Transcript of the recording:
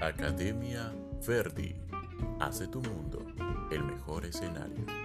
Academia Verdi hace tu mundo el mejor escenario.